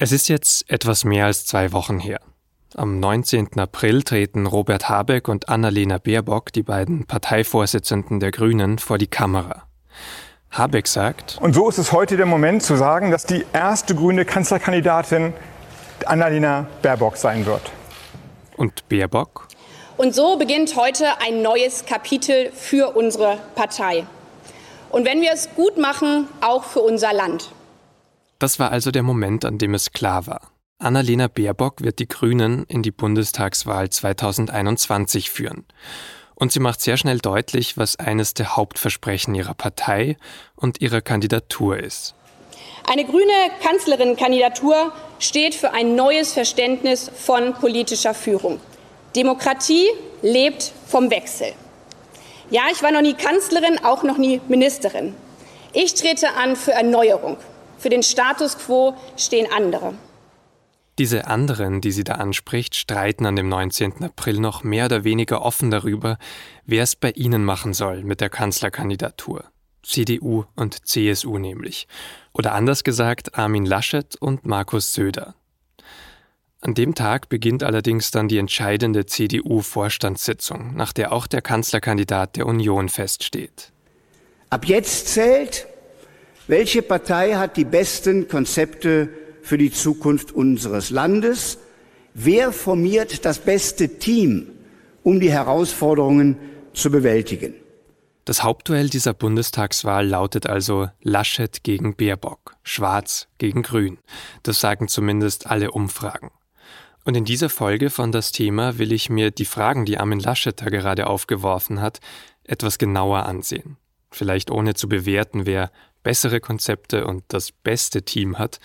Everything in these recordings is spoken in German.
Es ist jetzt etwas mehr als zwei Wochen her. Am 19. April treten Robert Habeck und Annalena Baerbock, die beiden Parteivorsitzenden der Grünen, vor die Kamera. Habeck sagt, Und so ist es heute der Moment zu sagen, dass die erste grüne Kanzlerkandidatin Annalena Baerbock sein wird. Und Baerbock? Und so beginnt heute ein neues Kapitel für unsere Partei. Und wenn wir es gut machen, auch für unser Land. Das war also der Moment, an dem es klar war. Annalena Baerbock wird die Grünen in die Bundestagswahl 2021 führen. Und sie macht sehr schnell deutlich, was eines der Hauptversprechen ihrer Partei und ihrer Kandidatur ist. Eine grüne Kanzlerin-Kandidatur steht für ein neues Verständnis von politischer Führung. Demokratie lebt vom Wechsel. Ja, ich war noch nie Kanzlerin, auch noch nie Ministerin. Ich trete an für Erneuerung. Für den Status quo stehen andere. Diese anderen, die sie da anspricht, streiten an dem 19. April noch mehr oder weniger offen darüber, wer es bei ihnen machen soll mit der Kanzlerkandidatur. CDU und CSU nämlich. Oder anders gesagt Armin Laschet und Markus Söder. An dem Tag beginnt allerdings dann die entscheidende CDU-Vorstandssitzung, nach der auch der Kanzlerkandidat der Union feststeht. Ab jetzt zählt, welche Partei hat die besten Konzepte für die Zukunft unseres Landes? Wer formiert das beste Team, um die Herausforderungen zu bewältigen? Das Hauptduell dieser Bundestagswahl lautet also Laschet gegen Baerbock, Schwarz gegen Grün. Das sagen zumindest alle Umfragen. Und in dieser Folge von das Thema will ich mir die Fragen, die Armin Laschet da gerade aufgeworfen hat, etwas genauer ansehen. Vielleicht ohne zu bewerten, wer bessere Konzepte und das beste Team hat,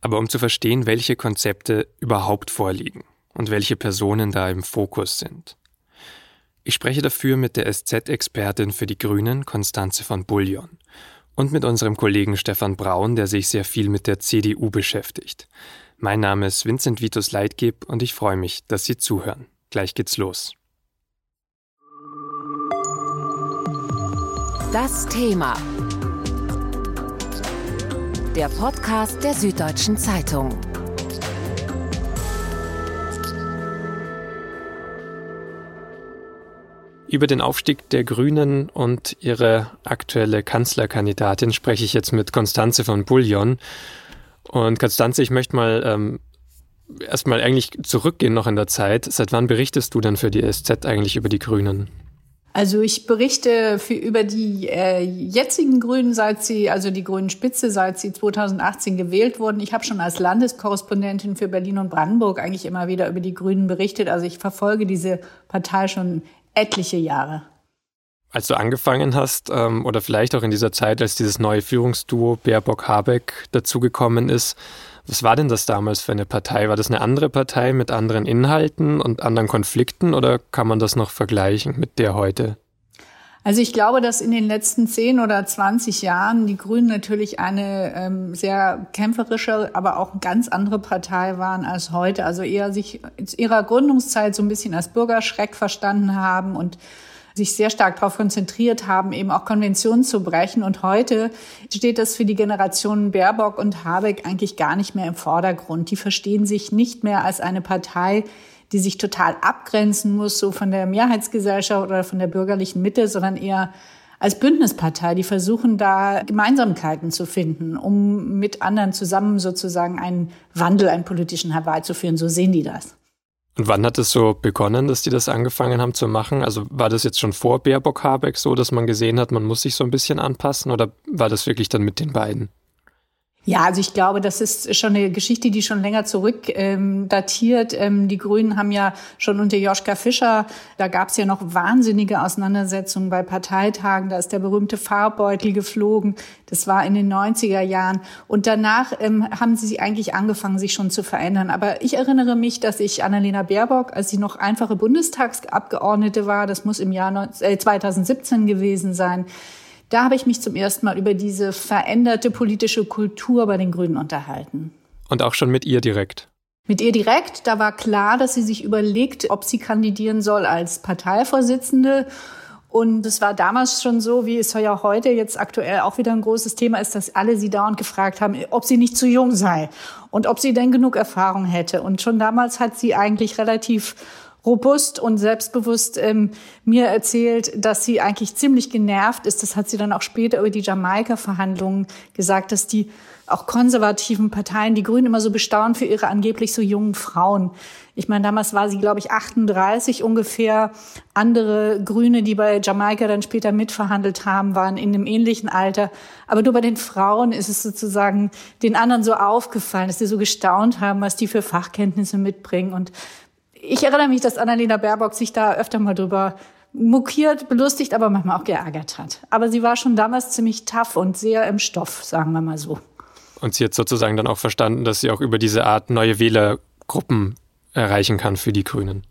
aber um zu verstehen, welche Konzepte überhaupt vorliegen und welche Personen da im Fokus sind. Ich spreche dafür mit der SZ-Expertin für die Grünen, Konstanze von Bullion, und mit unserem Kollegen Stefan Braun, der sich sehr viel mit der CDU beschäftigt. Mein Name ist Vincent Vitus Leitgeb und ich freue mich, dass Sie zuhören. Gleich geht's los. Das Thema. Der Podcast der Süddeutschen Zeitung. Über den Aufstieg der Grünen und ihre aktuelle Kanzlerkandidatin spreche ich jetzt mit Konstanze von Bullion. Und Konstanze, ich möchte mal ähm, erstmal eigentlich zurückgehen noch in der Zeit. Seit wann berichtest du denn für die SZ eigentlich über die Grünen? Also ich berichte für, über die äh, jetzigen Grünen, seit sie, also die Grünen Spitze, seit sie 2018 gewählt wurden. Ich habe schon als Landeskorrespondentin für Berlin und Brandenburg eigentlich immer wieder über die Grünen berichtet. Also ich verfolge diese Partei schon etliche Jahre. Als du angefangen hast, ähm, oder vielleicht auch in dieser Zeit, als dieses neue Führungsduo Baerbock-Habeck dazugekommen ist, was war denn das damals für eine Partei? War das eine andere Partei mit anderen Inhalten und anderen Konflikten oder kann man das noch vergleichen mit der heute? Also ich glaube, dass in den letzten zehn oder zwanzig Jahren die Grünen natürlich eine ähm, sehr kämpferische, aber auch ganz andere Partei waren als heute. Also eher sich in ihrer Gründungszeit so ein bisschen als Bürgerschreck verstanden haben und sich sehr stark darauf konzentriert haben, eben auch Konventionen zu brechen. Und heute steht das für die Generationen Baerbock und Habeck eigentlich gar nicht mehr im Vordergrund. Die verstehen sich nicht mehr als eine Partei, die sich total abgrenzen muss, so von der Mehrheitsgesellschaft oder von der bürgerlichen Mitte, sondern eher als Bündnispartei, die versuchen da Gemeinsamkeiten zu finden, um mit anderen zusammen sozusagen einen Wandel, einen politischen herbeizuführen. So sehen die das. Und wann hat es so begonnen, dass die das angefangen haben zu machen? Also war das jetzt schon vor Baerbock Habeck so, dass man gesehen hat, man muss sich so ein bisschen anpassen oder war das wirklich dann mit den beiden? Ja, also ich glaube, das ist schon eine Geschichte, die schon länger zurück ähm, datiert. Ähm, die Grünen haben ja schon unter Joschka Fischer, da gab es ja noch wahnsinnige Auseinandersetzungen bei Parteitagen. Da ist der berühmte Farbbeutel geflogen. Das war in den 90er Jahren. Und danach ähm, haben sie eigentlich angefangen, sich schon zu verändern. Aber ich erinnere mich, dass ich Annalena Baerbock, als sie noch einfache Bundestagsabgeordnete war, das muss im Jahr 2017 gewesen sein, da habe ich mich zum ersten Mal über diese veränderte politische Kultur bei den Grünen unterhalten. Und auch schon mit ihr direkt? Mit ihr direkt, da war klar, dass sie sich überlegt, ob sie kandidieren soll als Parteivorsitzende. Und es war damals schon so, wie es ja auch heute jetzt aktuell auch wieder ein großes Thema ist, dass alle sie dauernd gefragt haben, ob sie nicht zu jung sei und ob sie denn genug Erfahrung hätte. Und schon damals hat sie eigentlich relativ robust und selbstbewusst ähm, mir erzählt, dass sie eigentlich ziemlich genervt ist. Das hat sie dann auch später über die Jamaika-Verhandlungen gesagt, dass die auch konservativen Parteien, die Grünen immer so bestaunt für ihre angeblich so jungen Frauen. Ich meine, damals war sie, glaube ich, 38 ungefähr. Andere Grüne, die bei Jamaika dann später mitverhandelt haben, waren in einem ähnlichen Alter. Aber nur bei den Frauen ist es sozusagen den anderen so aufgefallen, dass sie so gestaunt haben, was die für Fachkenntnisse mitbringen. Und ich erinnere mich, dass Annalena Baerbock sich da öfter mal drüber mokiert, belustigt, aber manchmal auch geärgert hat. Aber sie war schon damals ziemlich tough und sehr im Stoff, sagen wir mal so. Und sie hat sozusagen dann auch verstanden, dass sie auch über diese Art neue Wählergruppen erreichen kann für die Grünen.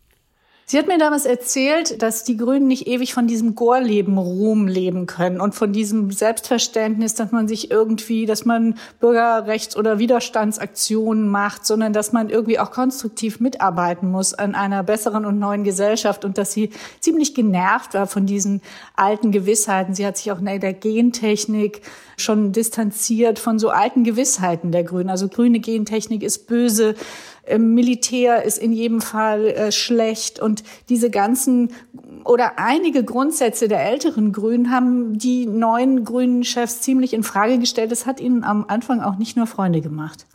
Sie hat mir damals erzählt, dass die Grünen nicht ewig von diesem Gorleben Ruhm leben können und von diesem Selbstverständnis, dass man sich irgendwie, dass man Bürgerrechts- oder Widerstandsaktionen macht, sondern dass man irgendwie auch konstruktiv mitarbeiten muss an einer besseren und neuen Gesellschaft und dass sie ziemlich genervt war von diesen alten Gewissheiten. Sie hat sich auch in der Gentechnik schon distanziert von so alten Gewissheiten der Grünen. Also grüne Gentechnik ist böse, Militär ist in jedem Fall äh, schlecht und diese ganzen oder einige Grundsätze der älteren Grünen haben die neuen grünen Chefs ziemlich in Frage gestellt. Das hat ihnen am Anfang auch nicht nur Freunde gemacht.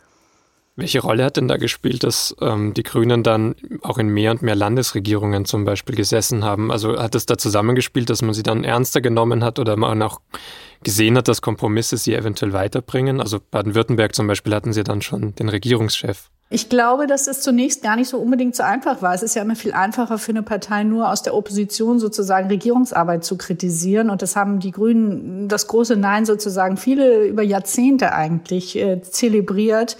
Welche Rolle hat denn da gespielt, dass ähm, die Grünen dann auch in mehr und mehr Landesregierungen zum Beispiel gesessen haben? Also hat es da zusammengespielt, dass man sie dann ernster genommen hat oder man auch gesehen hat, dass Kompromisse sie eventuell weiterbringen? Also Baden-Württemberg zum Beispiel hatten sie dann schon den Regierungschef. Ich glaube, dass es zunächst gar nicht so unbedingt so einfach war. Es ist ja immer viel einfacher für eine Partei, nur aus der Opposition sozusagen Regierungsarbeit zu kritisieren. Und das haben die Grünen, das große Nein sozusagen, viele über Jahrzehnte eigentlich äh, zelebriert.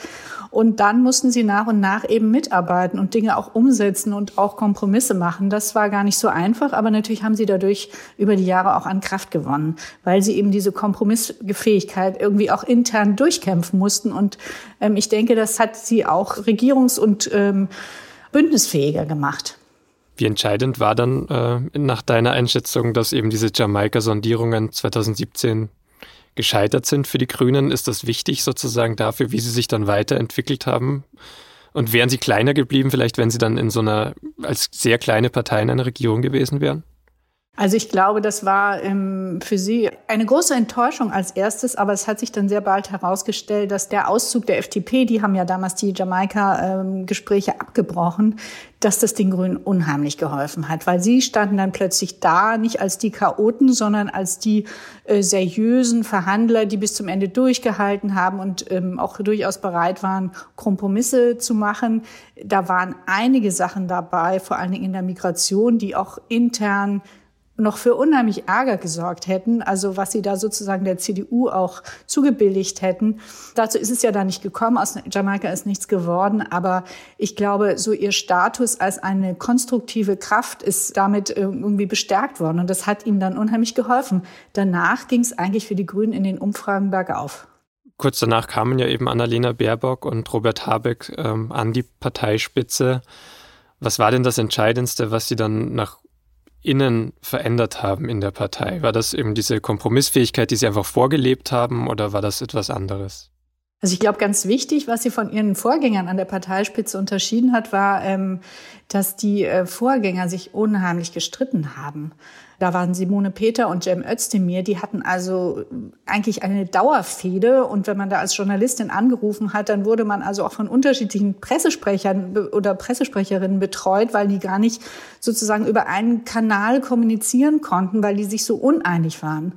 Und dann mussten sie nach und nach eben mitarbeiten und Dinge auch umsetzen und auch Kompromisse machen. Das war gar nicht so einfach, aber natürlich haben sie dadurch über die Jahre auch an Kraft gewonnen, weil sie eben diese Kompromissfähigkeit irgendwie auch intern durchkämpfen mussten. Und ähm, ich denke, das hat sie auch regierungs- und ähm, bündnisfähiger gemacht. Wie entscheidend war dann äh, nach deiner Einschätzung, dass eben diese Jamaika-Sondierungen 2017 gescheitert sind für die Grünen? Ist das wichtig sozusagen dafür, wie sie sich dann weiterentwickelt haben? Und wären sie kleiner geblieben, vielleicht wenn sie dann in so einer, als sehr kleine Partei in einer Regierung gewesen wären? Also ich glaube, das war ähm, für sie eine große Enttäuschung als erstes, aber es hat sich dann sehr bald herausgestellt, dass der Auszug der FDP, die haben ja damals die Jamaika-Gespräche ähm, abgebrochen, dass das den Grünen unheimlich geholfen hat, weil sie standen dann plötzlich da, nicht als die Chaoten, sondern als die äh, seriösen Verhandler, die bis zum Ende durchgehalten haben und ähm, auch durchaus bereit waren, Kompromisse zu machen. Da waren einige Sachen dabei, vor allen Dingen in der Migration, die auch intern noch für unheimlich Ärger gesorgt hätten, also was sie da sozusagen der CDU auch zugebilligt hätten. Dazu ist es ja da nicht gekommen, aus Jamaika ist nichts geworden, aber ich glaube, so ihr Status als eine konstruktive Kraft ist damit irgendwie bestärkt worden und das hat ihnen dann unheimlich geholfen. Danach ging es eigentlich für die Grünen in den Umfragen bergauf. Kurz danach kamen ja eben Annalena Baerbock und Robert Habeck ähm, an die Parteispitze. Was war denn das Entscheidendste, was Sie dann nach innen verändert haben in der Partei? War das eben diese Kompromissfähigkeit, die Sie einfach vorgelebt haben oder war das etwas anderes? Also ich glaube, ganz wichtig, was sie von ihren Vorgängern an der Parteispitze unterschieden hat, war, ähm, dass die äh, Vorgänger sich unheimlich gestritten haben. Da waren Simone Peter und Cem Özdemir, die hatten also eigentlich eine Dauerfehde. Und wenn man da als Journalistin angerufen hat, dann wurde man also auch von unterschiedlichen Pressesprechern oder Pressesprecherinnen betreut, weil die gar nicht sozusagen über einen Kanal kommunizieren konnten, weil die sich so uneinig waren.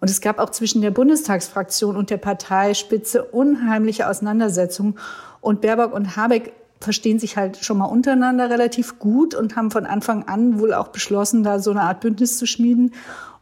Und es gab auch zwischen der Bundestagsfraktion und der Parteispitze unheimliche Auseinandersetzungen. Und Baerbock und Habeck verstehen sich halt schon mal untereinander relativ gut und haben von Anfang an wohl auch beschlossen, da so eine Art Bündnis zu schmieden.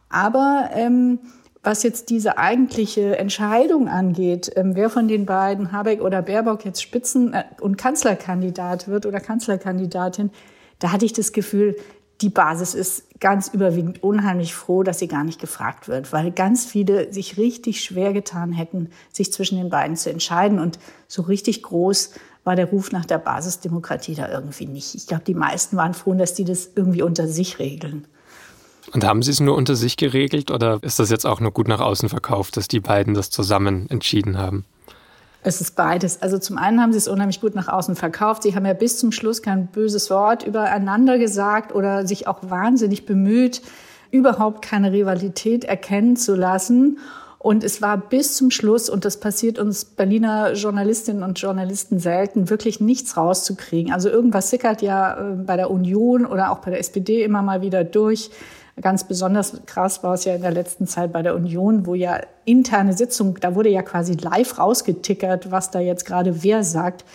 Aber ähm, was jetzt diese eigentliche Entscheidung angeht, ähm, wer von den beiden, Habeck oder Baerbock, jetzt Spitzen- äh, und Kanzlerkandidat wird oder Kanzlerkandidatin, da hatte ich das Gefühl, die Basis ist ganz überwiegend unheimlich froh, dass sie gar nicht gefragt wird, weil ganz viele sich richtig schwer getan hätten, sich zwischen den beiden zu entscheiden. Und so richtig groß war der Ruf nach der Basisdemokratie da irgendwie nicht. Ich glaube, die meisten waren froh, dass die das irgendwie unter sich regeln. Und haben Sie es nur unter sich geregelt oder ist das jetzt auch nur gut nach außen verkauft, dass die beiden das zusammen entschieden haben? Es ist beides. Also zum einen haben sie es unheimlich gut nach außen verkauft. Sie haben ja bis zum Schluss kein böses Wort übereinander gesagt oder sich auch wahnsinnig bemüht, überhaupt keine Rivalität erkennen zu lassen. Und es war bis zum Schluss, und das passiert uns Berliner Journalistinnen und Journalisten selten, wirklich nichts rauszukriegen. Also irgendwas sickert ja äh, bei der Union oder auch bei der SPD immer mal wieder durch. Ganz besonders krass war es ja in der letzten Zeit bei der Union, wo ja interne Sitzung, da wurde ja quasi live rausgetickert, was da jetzt gerade wer sagt.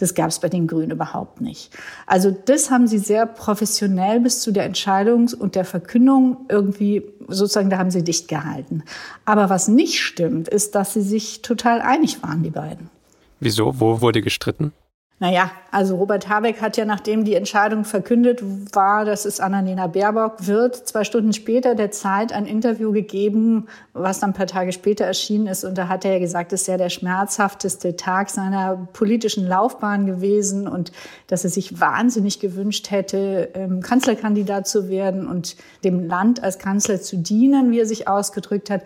Das gab es bei den Grünen überhaupt nicht. Also das haben sie sehr professionell bis zu der Entscheidung und der Verkündung irgendwie sozusagen, da haben sie dicht gehalten. Aber was nicht stimmt, ist, dass sie sich total einig waren, die beiden. Wieso? Wo wurde gestritten? Naja, also Robert Habeck hat ja, nachdem die Entscheidung verkündet war, dass es Annalena Baerbock wird, zwei Stunden später der Zeit ein Interview gegeben, was dann ein paar Tage später erschienen ist. Und da hat er ja gesagt, es sei der schmerzhafteste Tag seiner politischen Laufbahn gewesen und dass er sich wahnsinnig gewünscht hätte, ähm, Kanzlerkandidat zu werden und dem Land als Kanzler zu dienen, wie er sich ausgedrückt hat.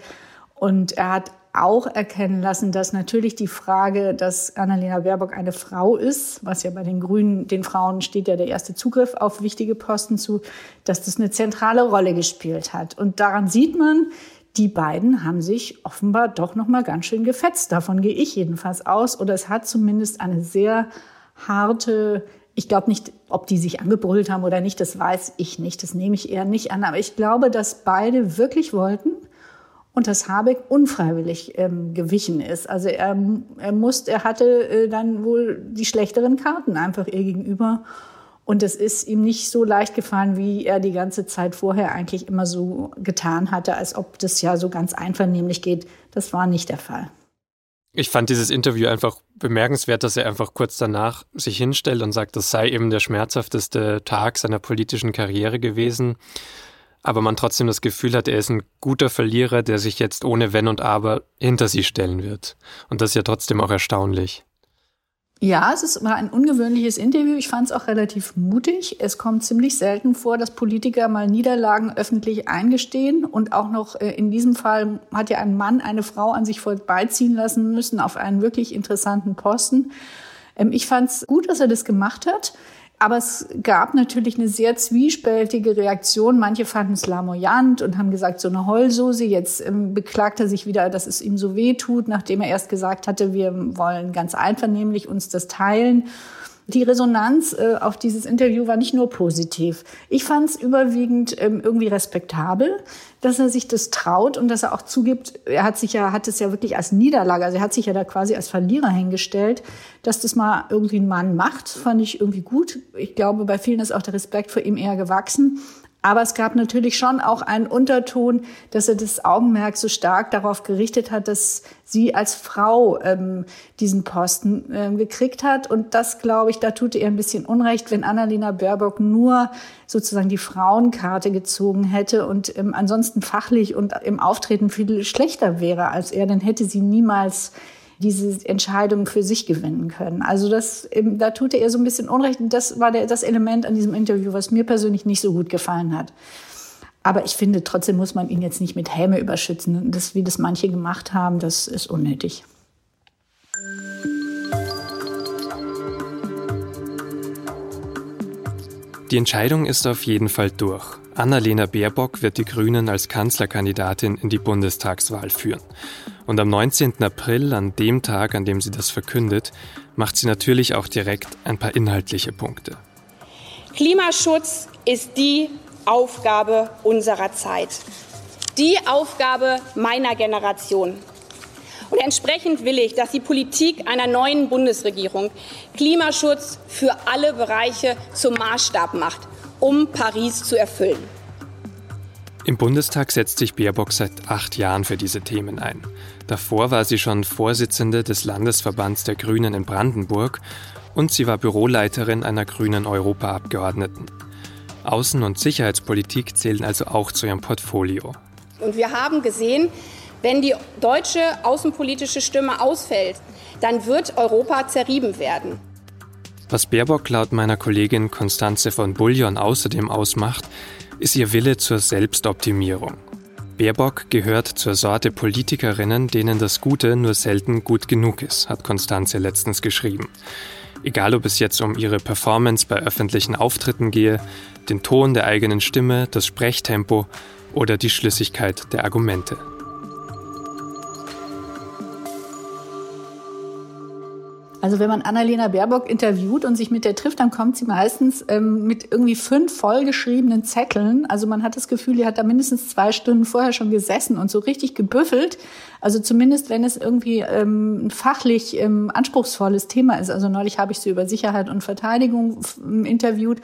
Und er hat auch erkennen lassen, dass natürlich die Frage, dass Annalena Baerbock eine Frau ist, was ja bei den Grünen, den Frauen steht ja der erste Zugriff auf wichtige Posten zu, dass das eine zentrale Rolle gespielt hat. Und daran sieht man, die beiden haben sich offenbar doch noch mal ganz schön gefetzt. Davon gehe ich jedenfalls aus. Oder es hat zumindest eine sehr harte ich glaube nicht, ob die sich angebrüllt haben oder nicht, das weiß ich nicht. Das nehme ich eher nicht an. Aber ich glaube, dass beide wirklich wollten, und dass Habeck unfreiwillig ähm, gewichen ist. Also er, er musste, er hatte äh, dann wohl die schlechteren Karten einfach ihr gegenüber. Und es ist ihm nicht so leicht gefallen, wie er die ganze Zeit vorher eigentlich immer so getan hatte, als ob das ja so ganz einvernehmlich geht. Das war nicht der Fall. Ich fand dieses Interview einfach bemerkenswert, dass er einfach kurz danach sich hinstellt und sagt, das sei eben der schmerzhafteste Tag seiner politischen Karriere gewesen aber man trotzdem das Gefühl hat, er ist ein guter Verlierer, der sich jetzt ohne Wenn und Aber hinter sie stellen wird. Und das ist ja trotzdem auch erstaunlich. Ja, es ist, war ein ungewöhnliches Interview. Ich fand es auch relativ mutig. Es kommt ziemlich selten vor, dass Politiker mal Niederlagen öffentlich eingestehen. Und auch noch äh, in diesem Fall hat ja ein Mann eine Frau an sich vorbeiziehen lassen müssen auf einen wirklich interessanten Posten. Ähm, ich fand es gut, dass er das gemacht hat. Aber es gab natürlich eine sehr zwiespältige Reaktion. Manche fanden es lamoyant und haben gesagt, so eine Heulsoße. Jetzt ähm, beklagt er sich wieder, dass es ihm so weh tut, nachdem er erst gesagt hatte, wir wollen ganz einvernehmlich uns das teilen. Die Resonanz äh, auf dieses Interview war nicht nur positiv. Ich fand es überwiegend ähm, irgendwie respektabel, dass er sich das traut und dass er auch zugibt, er hat sich ja, hat es ja wirklich als Niederlage, also er hat sich ja da quasi als Verlierer hingestellt, dass das mal irgendwie ein Mann macht, fand ich irgendwie gut. Ich glaube, bei vielen ist auch der Respekt vor ihm eher gewachsen. Aber es gab natürlich schon auch einen Unterton, dass er das Augenmerk so stark darauf gerichtet hat, dass sie als Frau ähm, diesen Posten ähm, gekriegt hat. Und das, glaube ich, da tut er ein bisschen Unrecht, wenn Annalena Baerbock nur sozusagen die Frauenkarte gezogen hätte und ähm, ansonsten fachlich und im Auftreten viel schlechter wäre als er, dann hätte sie niemals diese Entscheidung für sich gewinnen können. Also das, da tut er so ein bisschen Unrecht. Und das war der, das Element an diesem Interview, was mir persönlich nicht so gut gefallen hat. Aber ich finde, trotzdem muss man ihn jetzt nicht mit Häme überschützen. Das, wie das manche gemacht haben, das ist unnötig. Die Entscheidung ist auf jeden Fall durch. Annalena Baerbock wird die Grünen als Kanzlerkandidatin in die Bundestagswahl führen. Und am 19. April, an dem Tag, an dem sie das verkündet, macht sie natürlich auch direkt ein paar inhaltliche Punkte. Klimaschutz ist die Aufgabe unserer Zeit, die Aufgabe meiner Generation. Und entsprechend will ich, dass die Politik einer neuen Bundesregierung Klimaschutz für alle Bereiche zum Maßstab macht, um Paris zu erfüllen. Im Bundestag setzt sich Baerbock seit acht Jahren für diese Themen ein. Davor war sie schon Vorsitzende des Landesverbands der Grünen in Brandenburg und sie war Büroleiterin einer grünen Europaabgeordneten. Außen- und Sicherheitspolitik zählen also auch zu ihrem Portfolio. Und wir haben gesehen, wenn die deutsche außenpolitische Stimme ausfällt, dann wird Europa zerrieben werden. Was Baerbock laut meiner Kollegin Constanze von Bullion außerdem ausmacht, ist ihr Wille zur Selbstoptimierung. Baerbock gehört zur Sorte Politikerinnen, denen das Gute nur selten gut genug ist, hat Konstanze letztens geschrieben. Egal ob es jetzt um ihre Performance bei öffentlichen Auftritten gehe, den Ton der eigenen Stimme, das Sprechtempo oder die Schlüssigkeit der Argumente. Also wenn man Annalena Baerbock interviewt und sich mit der trifft, dann kommt sie meistens ähm, mit irgendwie fünf vollgeschriebenen Zetteln. Also man hat das Gefühl, die hat da mindestens zwei Stunden vorher schon gesessen und so richtig gebüffelt. Also zumindest, wenn es irgendwie ähm, ein fachlich ähm, anspruchsvolles Thema ist. Also neulich habe ich sie über Sicherheit und Verteidigung interviewt.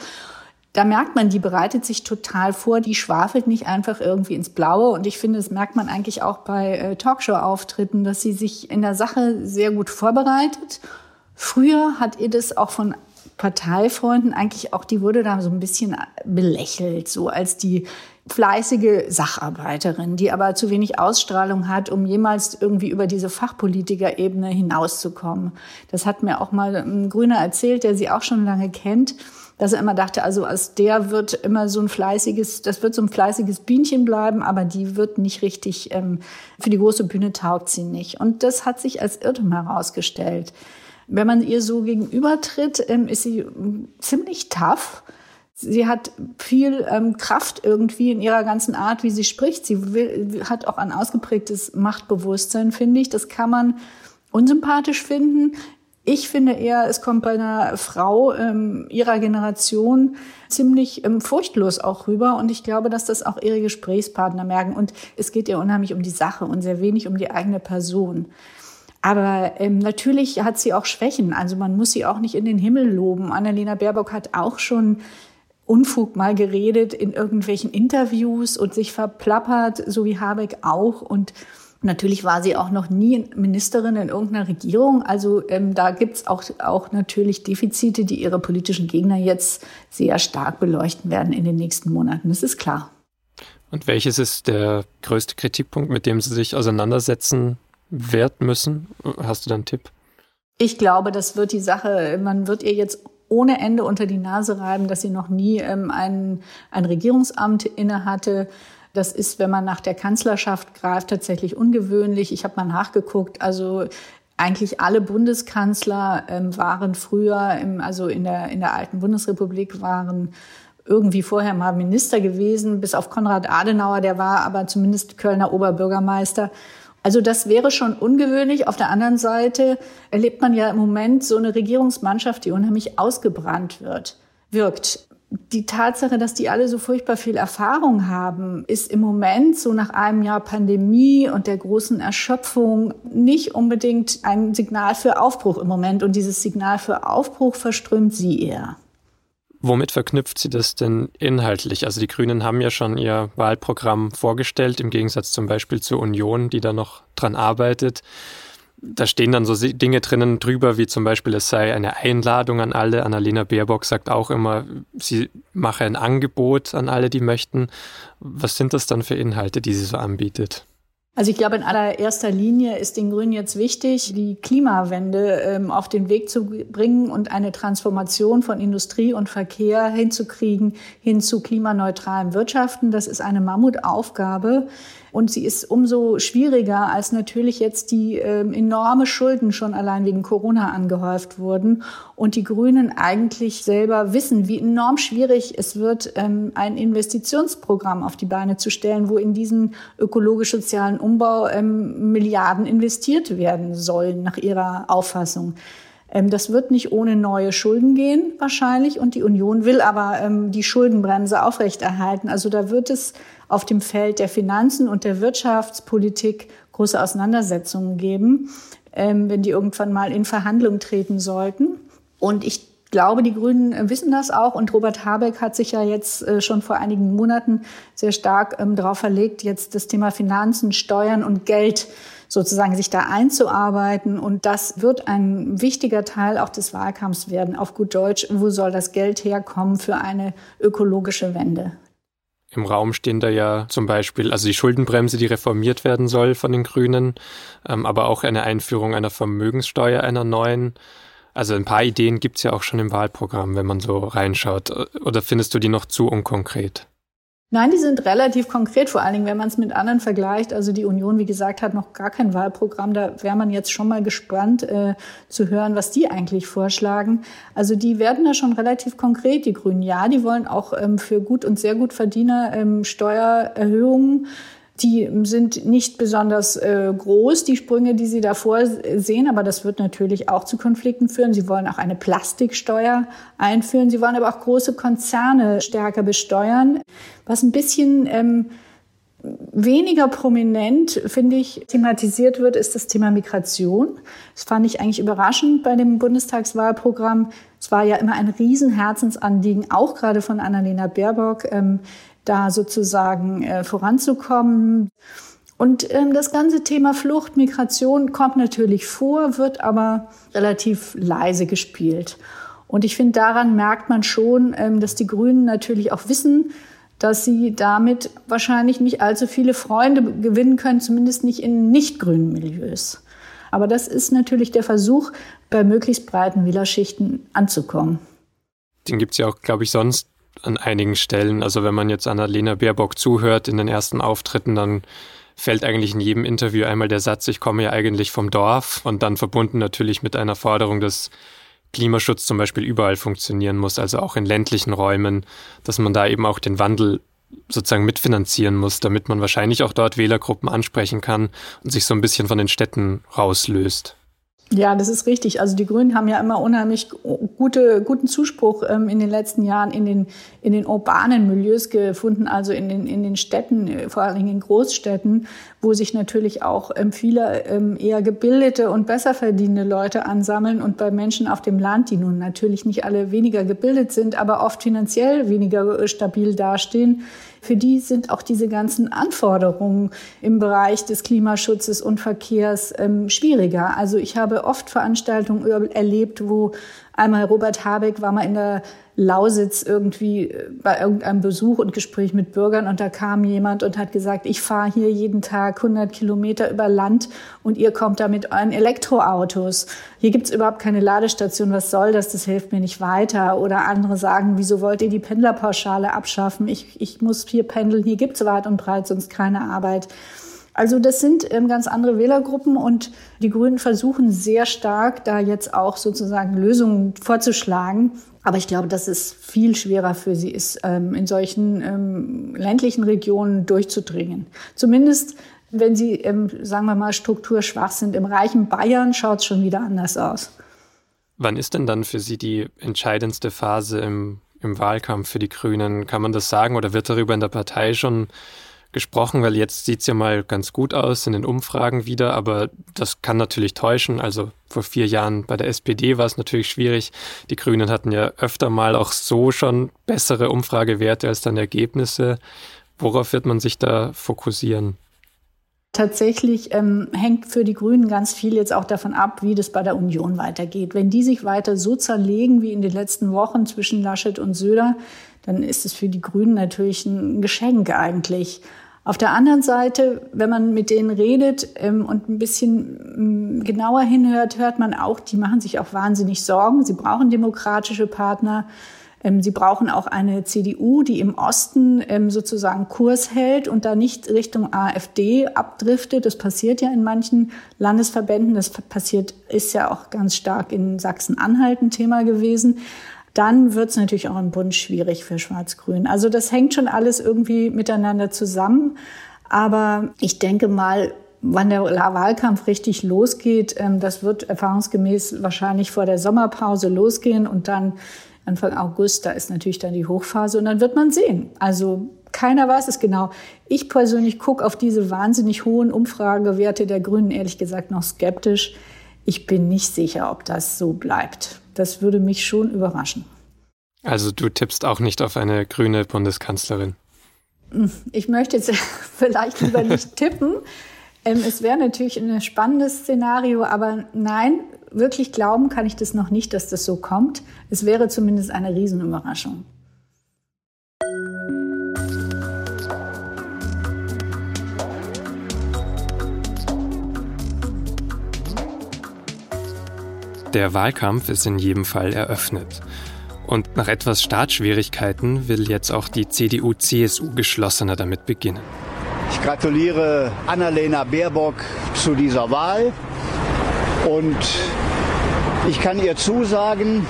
Da merkt man, die bereitet sich total vor, die schwafelt nicht einfach irgendwie ins Blaue. Und ich finde, das merkt man eigentlich auch bei äh, Talkshow-Auftritten, dass sie sich in der Sache sehr gut vorbereitet Früher hat ihr das auch von Parteifreunden eigentlich auch, die wurde da so ein bisschen belächelt, so als die fleißige Sacharbeiterin, die aber zu wenig Ausstrahlung hat, um jemals irgendwie über diese Fachpolitikerebene hinauszukommen. Das hat mir auch mal ein Grüner erzählt, der sie auch schon lange kennt, dass er immer dachte, also aus der wird immer so ein fleißiges, das wird so ein fleißiges Bienchen bleiben, aber die wird nicht richtig, ähm, für die große Bühne taugt sie nicht. Und das hat sich als Irrtum herausgestellt. Wenn man ihr so gegenübertritt, ähm, ist sie ziemlich tough. Sie hat viel ähm, Kraft irgendwie in ihrer ganzen Art, wie sie spricht. Sie will, hat auch ein ausgeprägtes Machtbewusstsein, finde ich. Das kann man unsympathisch finden. Ich finde eher, es kommt bei einer Frau ähm, ihrer Generation ziemlich ähm, furchtlos auch rüber. Und ich glaube, dass das auch ihre Gesprächspartner merken. Und es geht ihr unheimlich um die Sache und sehr wenig um die eigene Person. Aber ähm, natürlich hat sie auch Schwächen. Also man muss sie auch nicht in den Himmel loben. Annalena Baerbock hat auch schon Unfug mal geredet in irgendwelchen Interviews und sich verplappert, so wie Habeck auch. Und natürlich war sie auch noch nie Ministerin in irgendeiner Regierung. Also ähm, da gibt's auch, auch natürlich Defizite, die ihre politischen Gegner jetzt sehr stark beleuchten werden in den nächsten Monaten. Das ist klar. Und welches ist der größte Kritikpunkt, mit dem Sie sich auseinandersetzen wert müssen? Hast du da einen Tipp? Ich glaube, das wird die Sache, man wird ihr jetzt ohne Ende unter die Nase reiben, dass sie noch nie ähm, ein, ein Regierungsamt inne hatte. Das ist, wenn man nach der Kanzlerschaft greift, tatsächlich ungewöhnlich. Ich habe mal nachgeguckt. Also eigentlich alle Bundeskanzler ähm, waren früher, im, also in der, in der alten Bundesrepublik, waren irgendwie vorher mal Minister gewesen, bis auf Konrad Adenauer, der war aber zumindest Kölner Oberbürgermeister. Also das wäre schon ungewöhnlich. Auf der anderen Seite erlebt man ja im Moment so eine Regierungsmannschaft, die unheimlich ausgebrannt wird, wirkt. Die Tatsache, dass die alle so furchtbar viel Erfahrung haben, ist im Moment so nach einem Jahr Pandemie und der großen Erschöpfung nicht unbedingt ein Signal für Aufbruch im Moment. Und dieses Signal für Aufbruch verströmt sie eher. Womit verknüpft sie das denn inhaltlich? Also die Grünen haben ja schon ihr Wahlprogramm vorgestellt, im Gegensatz zum Beispiel zur Union, die da noch dran arbeitet. Da stehen dann so Dinge drinnen drüber, wie zum Beispiel, es sei eine Einladung an alle. Annalena Baerbock sagt auch immer, sie mache ein Angebot an alle, die möchten. Was sind das dann für Inhalte, die sie so anbietet? Also ich glaube, in allererster Linie ist den Grünen jetzt wichtig, die Klimawende ähm, auf den Weg zu bringen und eine Transformation von Industrie und Verkehr hinzukriegen hin zu klimaneutralen Wirtschaften. Das ist eine Mammutaufgabe. Und sie ist umso schwieriger, als natürlich jetzt die ähm, enorme Schulden schon allein wegen Corona angehäuft wurden und die Grünen eigentlich selber wissen, wie enorm schwierig es wird, ähm, ein Investitionsprogramm auf die Beine zu stellen, wo in diesen ökologisch-sozialen Umbau ähm, Milliarden investiert werden sollen, nach ihrer Auffassung. Ähm, das wird nicht ohne neue Schulden gehen, wahrscheinlich. Und die Union will aber ähm, die Schuldenbremse aufrechterhalten. Also da wird es auf dem Feld der Finanzen und der Wirtschaftspolitik große Auseinandersetzungen geben, ähm, wenn die irgendwann mal in Verhandlungen treten sollten. Und ich glaube, die Grünen äh, wissen das auch. Und Robert Habeck hat sich ja jetzt äh, schon vor einigen Monaten sehr stark darauf verlegt, jetzt das Thema Finanzen, Steuern und Geld sozusagen sich da einzuarbeiten. Und das wird ein wichtiger Teil auch des Wahlkampfs werden. Auf gut Deutsch, wo soll das Geld herkommen für eine ökologische Wende? Im Raum stehen da ja zum Beispiel, also die Schuldenbremse, die reformiert werden soll von den Grünen, ähm, aber auch eine Einführung einer Vermögenssteuer, einer neuen. Also ein paar Ideen gibt's ja auch schon im Wahlprogramm, wenn man so reinschaut. Oder findest du die noch zu unkonkret? Nein, die sind relativ konkret, vor allen Dingen, wenn man es mit anderen vergleicht. Also die Union, wie gesagt, hat noch gar kein Wahlprogramm. Da wäre man jetzt schon mal gespannt äh, zu hören, was die eigentlich vorschlagen. Also die werden da schon relativ konkret, die Grünen. Ja, die wollen auch ähm, für gut und sehr gut Verdiener ähm, Steuererhöhungen die sind nicht besonders äh, groß, die Sprünge, die Sie davor sehen, aber das wird natürlich auch zu Konflikten führen. Sie wollen auch eine Plastiksteuer einführen. Sie wollen aber auch große Konzerne stärker besteuern. Was ein bisschen ähm, weniger prominent, finde ich, thematisiert wird, ist das Thema Migration. Das fand ich eigentlich überraschend bei dem Bundestagswahlprogramm. Es war ja immer ein Riesenherzensanliegen, auch gerade von Annalena Baerbock, ähm, da sozusagen äh, voranzukommen. Und ähm, das ganze Thema Flucht, Migration kommt natürlich vor, wird aber relativ leise gespielt. Und ich finde, daran merkt man schon, ähm, dass die Grünen natürlich auch wissen, dass sie damit wahrscheinlich nicht allzu viele Freunde gewinnen können, zumindest nicht in nicht grünen Milieus. Aber das ist natürlich der Versuch, bei möglichst breiten Wählerschichten anzukommen. Den gibt es ja auch, glaube ich, sonst an einigen Stellen. Also wenn man jetzt Annalena Baerbock zuhört in den ersten Auftritten, dann fällt eigentlich in jedem Interview einmal der Satz, ich komme ja eigentlich vom Dorf und dann verbunden natürlich mit einer Forderung, dass Klimaschutz zum Beispiel überall funktionieren muss, also auch in ländlichen Räumen, dass man da eben auch den Wandel sozusagen mitfinanzieren muss, damit man wahrscheinlich auch dort Wählergruppen ansprechen kann und sich so ein bisschen von den Städten rauslöst. Ja, das ist richtig. Also die Grünen haben ja immer unheimlich gute, guten Zuspruch ähm, in den letzten Jahren in den, in den urbanen Milieus gefunden, also in den, in den Städten, äh, vor allen Dingen in Großstädten, wo sich natürlich auch ähm, viele ähm, eher gebildete und besser verdienende Leute ansammeln und bei Menschen auf dem Land, die nun natürlich nicht alle weniger gebildet sind, aber oft finanziell weniger äh, stabil dastehen, für die sind auch diese ganzen Anforderungen im Bereich des Klimaschutzes und Verkehrs ähm, schwieriger. Also ich habe oft Veranstaltungen erlebt, wo einmal Robert Habeck war mal in der Lausitz irgendwie äh, bei irgendeinem Besuch und Gespräch mit Bürgern und da kam jemand und hat gesagt, ich fahre hier jeden Tag 100 Kilometer über Land und ihr kommt da mit euren Elektroautos. Hier gibt's überhaupt keine Ladestation, was soll das, das hilft mir nicht weiter. Oder andere sagen, wieso wollt ihr die Pendlerpauschale abschaffen? Ich, ich muss hier pendeln, hier gibt's weit und breit sonst keine Arbeit. Also das sind ähm, ganz andere Wählergruppen und die Grünen versuchen sehr stark, da jetzt auch sozusagen Lösungen vorzuschlagen. Aber ich glaube, dass es viel schwerer für sie ist, ähm, in solchen ähm, ländlichen Regionen durchzudringen. Zumindest wenn sie, sagen wir mal, strukturschwach sind. Im reichen Bayern schaut es schon wieder anders aus. Wann ist denn dann für Sie die entscheidendste Phase im, im Wahlkampf für die Grünen? Kann man das sagen oder wird darüber in der Partei schon gesprochen, weil jetzt sieht es ja mal ganz gut aus in den Umfragen wieder, aber das kann natürlich täuschen. Also vor vier Jahren bei der SPD war es natürlich schwierig. Die Grünen hatten ja öfter mal auch so schon bessere Umfragewerte als dann Ergebnisse. Worauf wird man sich da fokussieren? Tatsächlich ähm, hängt für die Grünen ganz viel jetzt auch davon ab, wie das bei der Union weitergeht. Wenn die sich weiter so zerlegen wie in den letzten Wochen zwischen Laschet und Söder, dann ist es für die Grünen natürlich ein Geschenk eigentlich. Auf der anderen Seite, wenn man mit denen redet ähm, und ein bisschen ähm, genauer hinhört, hört man auch, die machen sich auch wahnsinnig Sorgen. Sie brauchen demokratische Partner. Ähm, sie brauchen auch eine CDU, die im Osten ähm, sozusagen Kurs hält und da nicht Richtung AfD abdriftet. Das passiert ja in manchen Landesverbänden. Das passiert, ist ja auch ganz stark in Sachsen-Anhalt ein Thema gewesen dann wird es natürlich auch im Bund schwierig für Schwarz-Grün. Also das hängt schon alles irgendwie miteinander zusammen. Aber ich denke mal, wann der Wahlkampf richtig losgeht, ähm, das wird erfahrungsgemäß wahrscheinlich vor der Sommerpause losgehen und dann Anfang August, da ist natürlich dann die Hochphase und dann wird man sehen. Also keiner weiß es genau. Ich persönlich gucke auf diese wahnsinnig hohen Umfragewerte der Grünen ehrlich gesagt noch skeptisch. Ich bin nicht sicher, ob das so bleibt. Das würde mich schon überraschen. Also du tippst auch nicht auf eine grüne Bundeskanzlerin? Ich möchte jetzt vielleicht lieber nicht tippen. Ähm, es wäre natürlich ein spannendes Szenario, aber nein, wirklich glauben kann ich das noch nicht, dass das so kommt. Es wäre zumindest eine Riesenüberraschung. Der Wahlkampf ist in jedem Fall eröffnet. Und nach etwas Startschwierigkeiten will jetzt auch die CDU-CSU geschlossener damit beginnen. Ich gratuliere Annalena Baerbock zu dieser Wahl und ich kann ihr zusagen,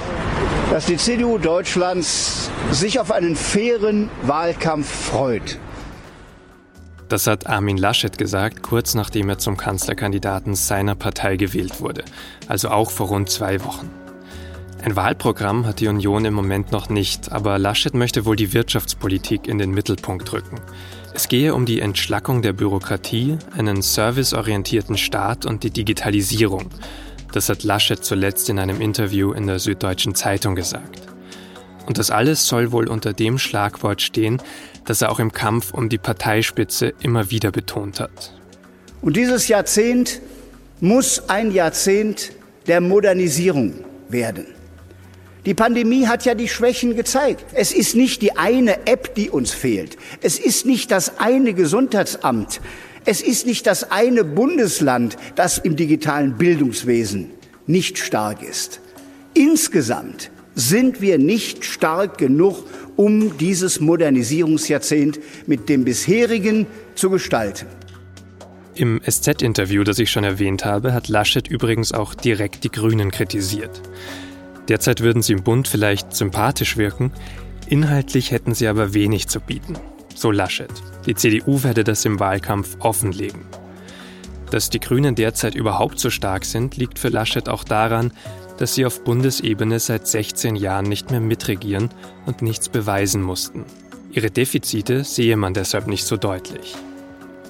dass die CDU Deutschlands sich auf einen fairen Wahlkampf freut. Das hat Armin Laschet gesagt, kurz nachdem er zum Kanzlerkandidaten seiner Partei gewählt wurde, also auch vor rund zwei Wochen. Ein Wahlprogramm hat die Union im Moment noch nicht, aber Laschet möchte wohl die Wirtschaftspolitik in den Mittelpunkt rücken. Es gehe um die Entschlackung der Bürokratie, einen serviceorientierten Staat und die Digitalisierung. Das hat Laschet zuletzt in einem Interview in der Süddeutschen Zeitung gesagt. Und das alles soll wohl unter dem Schlagwort stehen, das er auch im Kampf um die Parteispitze immer wieder betont hat. Und dieses Jahrzehnt muss ein Jahrzehnt der Modernisierung werden. Die Pandemie hat ja die Schwächen gezeigt. Es ist nicht die eine App, die uns fehlt. Es ist nicht das eine Gesundheitsamt. Es ist nicht das eine Bundesland, das im digitalen Bildungswesen nicht stark ist. Insgesamt sind wir nicht stark genug, um dieses Modernisierungsjahrzehnt mit dem bisherigen zu gestalten. Im SZ-Interview, das ich schon erwähnt habe, hat Laschet übrigens auch direkt die Grünen kritisiert. Derzeit würden sie im Bund vielleicht sympathisch wirken, inhaltlich hätten sie aber wenig zu bieten. So Laschet. Die CDU werde das im Wahlkampf offenlegen. Dass die Grünen derzeit überhaupt so stark sind, liegt für Laschet auch daran, dass sie auf Bundesebene seit 16 Jahren nicht mehr mitregieren und nichts beweisen mussten. Ihre Defizite sehe man deshalb nicht so deutlich.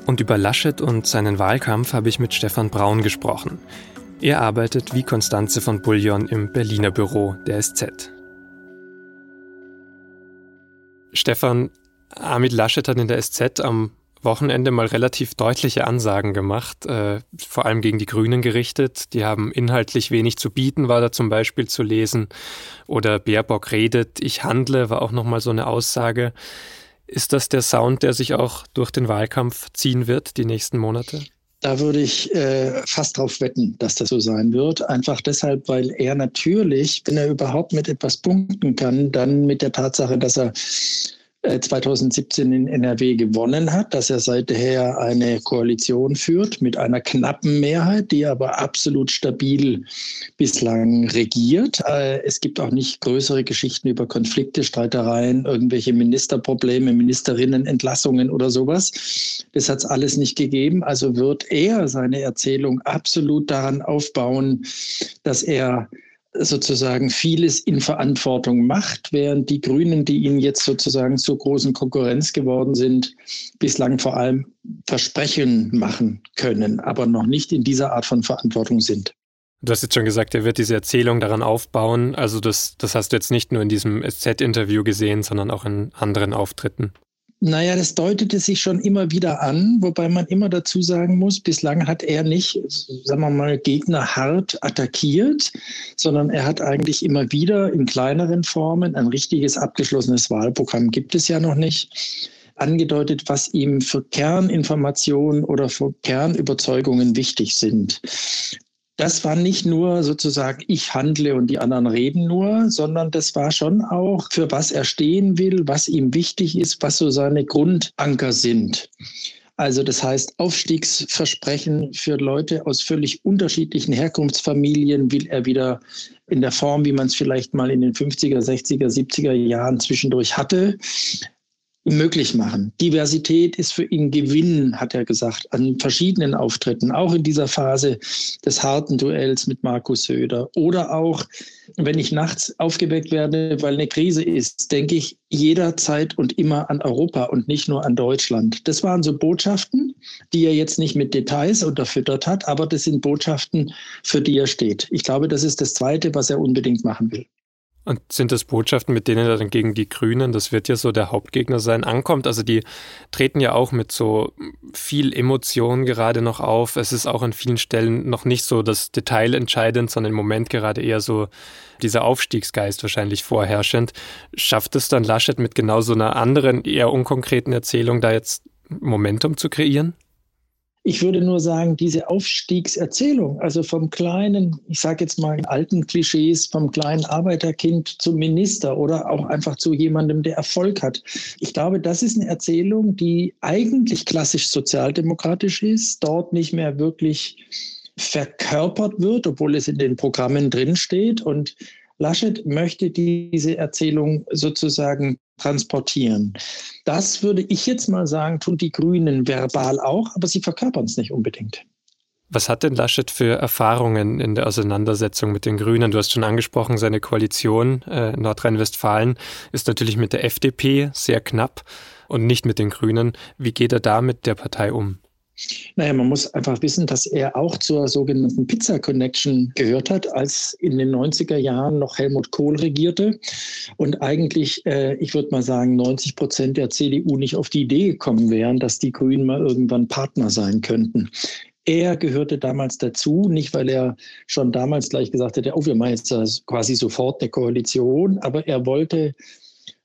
Und über Laschet und seinen Wahlkampf habe ich mit Stefan Braun gesprochen. Er arbeitet wie Konstanze von Bullion im Berliner Büro der SZ. Stefan, Armin Laschet hat in der SZ am Wochenende mal relativ deutliche Ansagen gemacht, äh, vor allem gegen die Grünen gerichtet. Die haben inhaltlich wenig zu bieten, war da zum Beispiel zu lesen. Oder Baerbock redet, ich handle, war auch nochmal so eine Aussage. Ist das der Sound, der sich auch durch den Wahlkampf ziehen wird, die nächsten Monate? Da würde ich äh, fast drauf wetten, dass das so sein wird. Einfach deshalb, weil er natürlich, wenn er überhaupt mit etwas punkten kann, dann mit der Tatsache, dass er 2017 äh, in NRW gewonnen hat, dass er seither eine Koalition führt mit einer knappen Mehrheit, die aber absolut stabil bislang regiert. Äh, es gibt auch nicht größere Geschichten über Konflikte, Streitereien, irgendwelche Ministerprobleme, Ministerinnenentlassungen oder sowas. Das hat es alles nicht gegeben. Also wird er seine Erzählung absolut daran aufbauen, dass er sozusagen vieles in Verantwortung macht, während die Grünen, die ihnen jetzt sozusagen zur großen Konkurrenz geworden sind, bislang vor allem Versprechen machen können, aber noch nicht in dieser Art von Verantwortung sind. Du hast jetzt schon gesagt, er wird diese Erzählung daran aufbauen. Also das, das hast du jetzt nicht nur in diesem SZ-Interview gesehen, sondern auch in anderen Auftritten. Naja, das deutete sich schon immer wieder an, wobei man immer dazu sagen muss, bislang hat er nicht, sagen wir mal, Gegner hart attackiert, sondern er hat eigentlich immer wieder in kleineren Formen, ein richtiges abgeschlossenes Wahlprogramm gibt es ja noch nicht, angedeutet, was ihm für Kerninformationen oder für Kernüberzeugungen wichtig sind das war nicht nur sozusagen, ich handle und die anderen reden nur, sondern das war schon auch, für was er stehen will, was ihm wichtig ist, was so seine Grundanker sind. Also das heißt, Aufstiegsversprechen für Leute aus völlig unterschiedlichen Herkunftsfamilien will er wieder in der Form, wie man es vielleicht mal in den 50er, 60er, 70er Jahren zwischendurch hatte, möglich machen. Diversität ist für ihn Gewinn, hat er gesagt, an verschiedenen Auftritten, auch in dieser Phase des harten Duells mit Markus Söder. Oder auch, wenn ich nachts aufgeweckt werde, weil eine Krise ist, denke ich jederzeit und immer an Europa und nicht nur an Deutschland. Das waren so Botschaften, die er jetzt nicht mit Details unterfüttert hat, aber das sind Botschaften, für die er steht. Ich glaube, das ist das Zweite, was er unbedingt machen will. Und sind das Botschaften, mit denen er dann gegen die Grünen, das wird ja so der Hauptgegner sein, ankommt? Also die treten ja auch mit so viel Emotion gerade noch auf. Es ist auch an vielen Stellen noch nicht so das Detail entscheidend, sondern im Moment gerade eher so dieser Aufstiegsgeist wahrscheinlich vorherrschend. Schafft es dann Laschet mit genau so einer anderen, eher unkonkreten Erzählung da jetzt Momentum zu kreieren? Ich würde nur sagen, diese Aufstiegserzählung, also vom kleinen, ich sage jetzt mal alten Klischees, vom kleinen Arbeiterkind zum Minister oder auch einfach zu jemandem, der Erfolg hat. Ich glaube, das ist eine Erzählung, die eigentlich klassisch sozialdemokratisch ist, dort nicht mehr wirklich verkörpert wird, obwohl es in den Programmen drinsteht. Und Laschet möchte diese Erzählung sozusagen transportieren. Das würde ich jetzt mal sagen, tun die Grünen verbal auch, aber sie verkörpern es nicht unbedingt. Was hat denn Laschet für Erfahrungen in der Auseinandersetzung mit den Grünen? Du hast schon angesprochen, seine Koalition äh, Nordrhein-Westfalen ist natürlich mit der FDP sehr knapp und nicht mit den Grünen. Wie geht er da mit der Partei um? Naja, man muss einfach wissen, dass er auch zur sogenannten Pizza Connection gehört hat, als in den 90er Jahren noch Helmut Kohl regierte und eigentlich, äh, ich würde mal sagen, 90 Prozent der CDU nicht auf die Idee gekommen wären, dass die Grünen mal irgendwann Partner sein könnten. Er gehörte damals dazu, nicht weil er schon damals gleich gesagt hätte, oh, wir machen jetzt quasi sofort eine Koalition, aber er wollte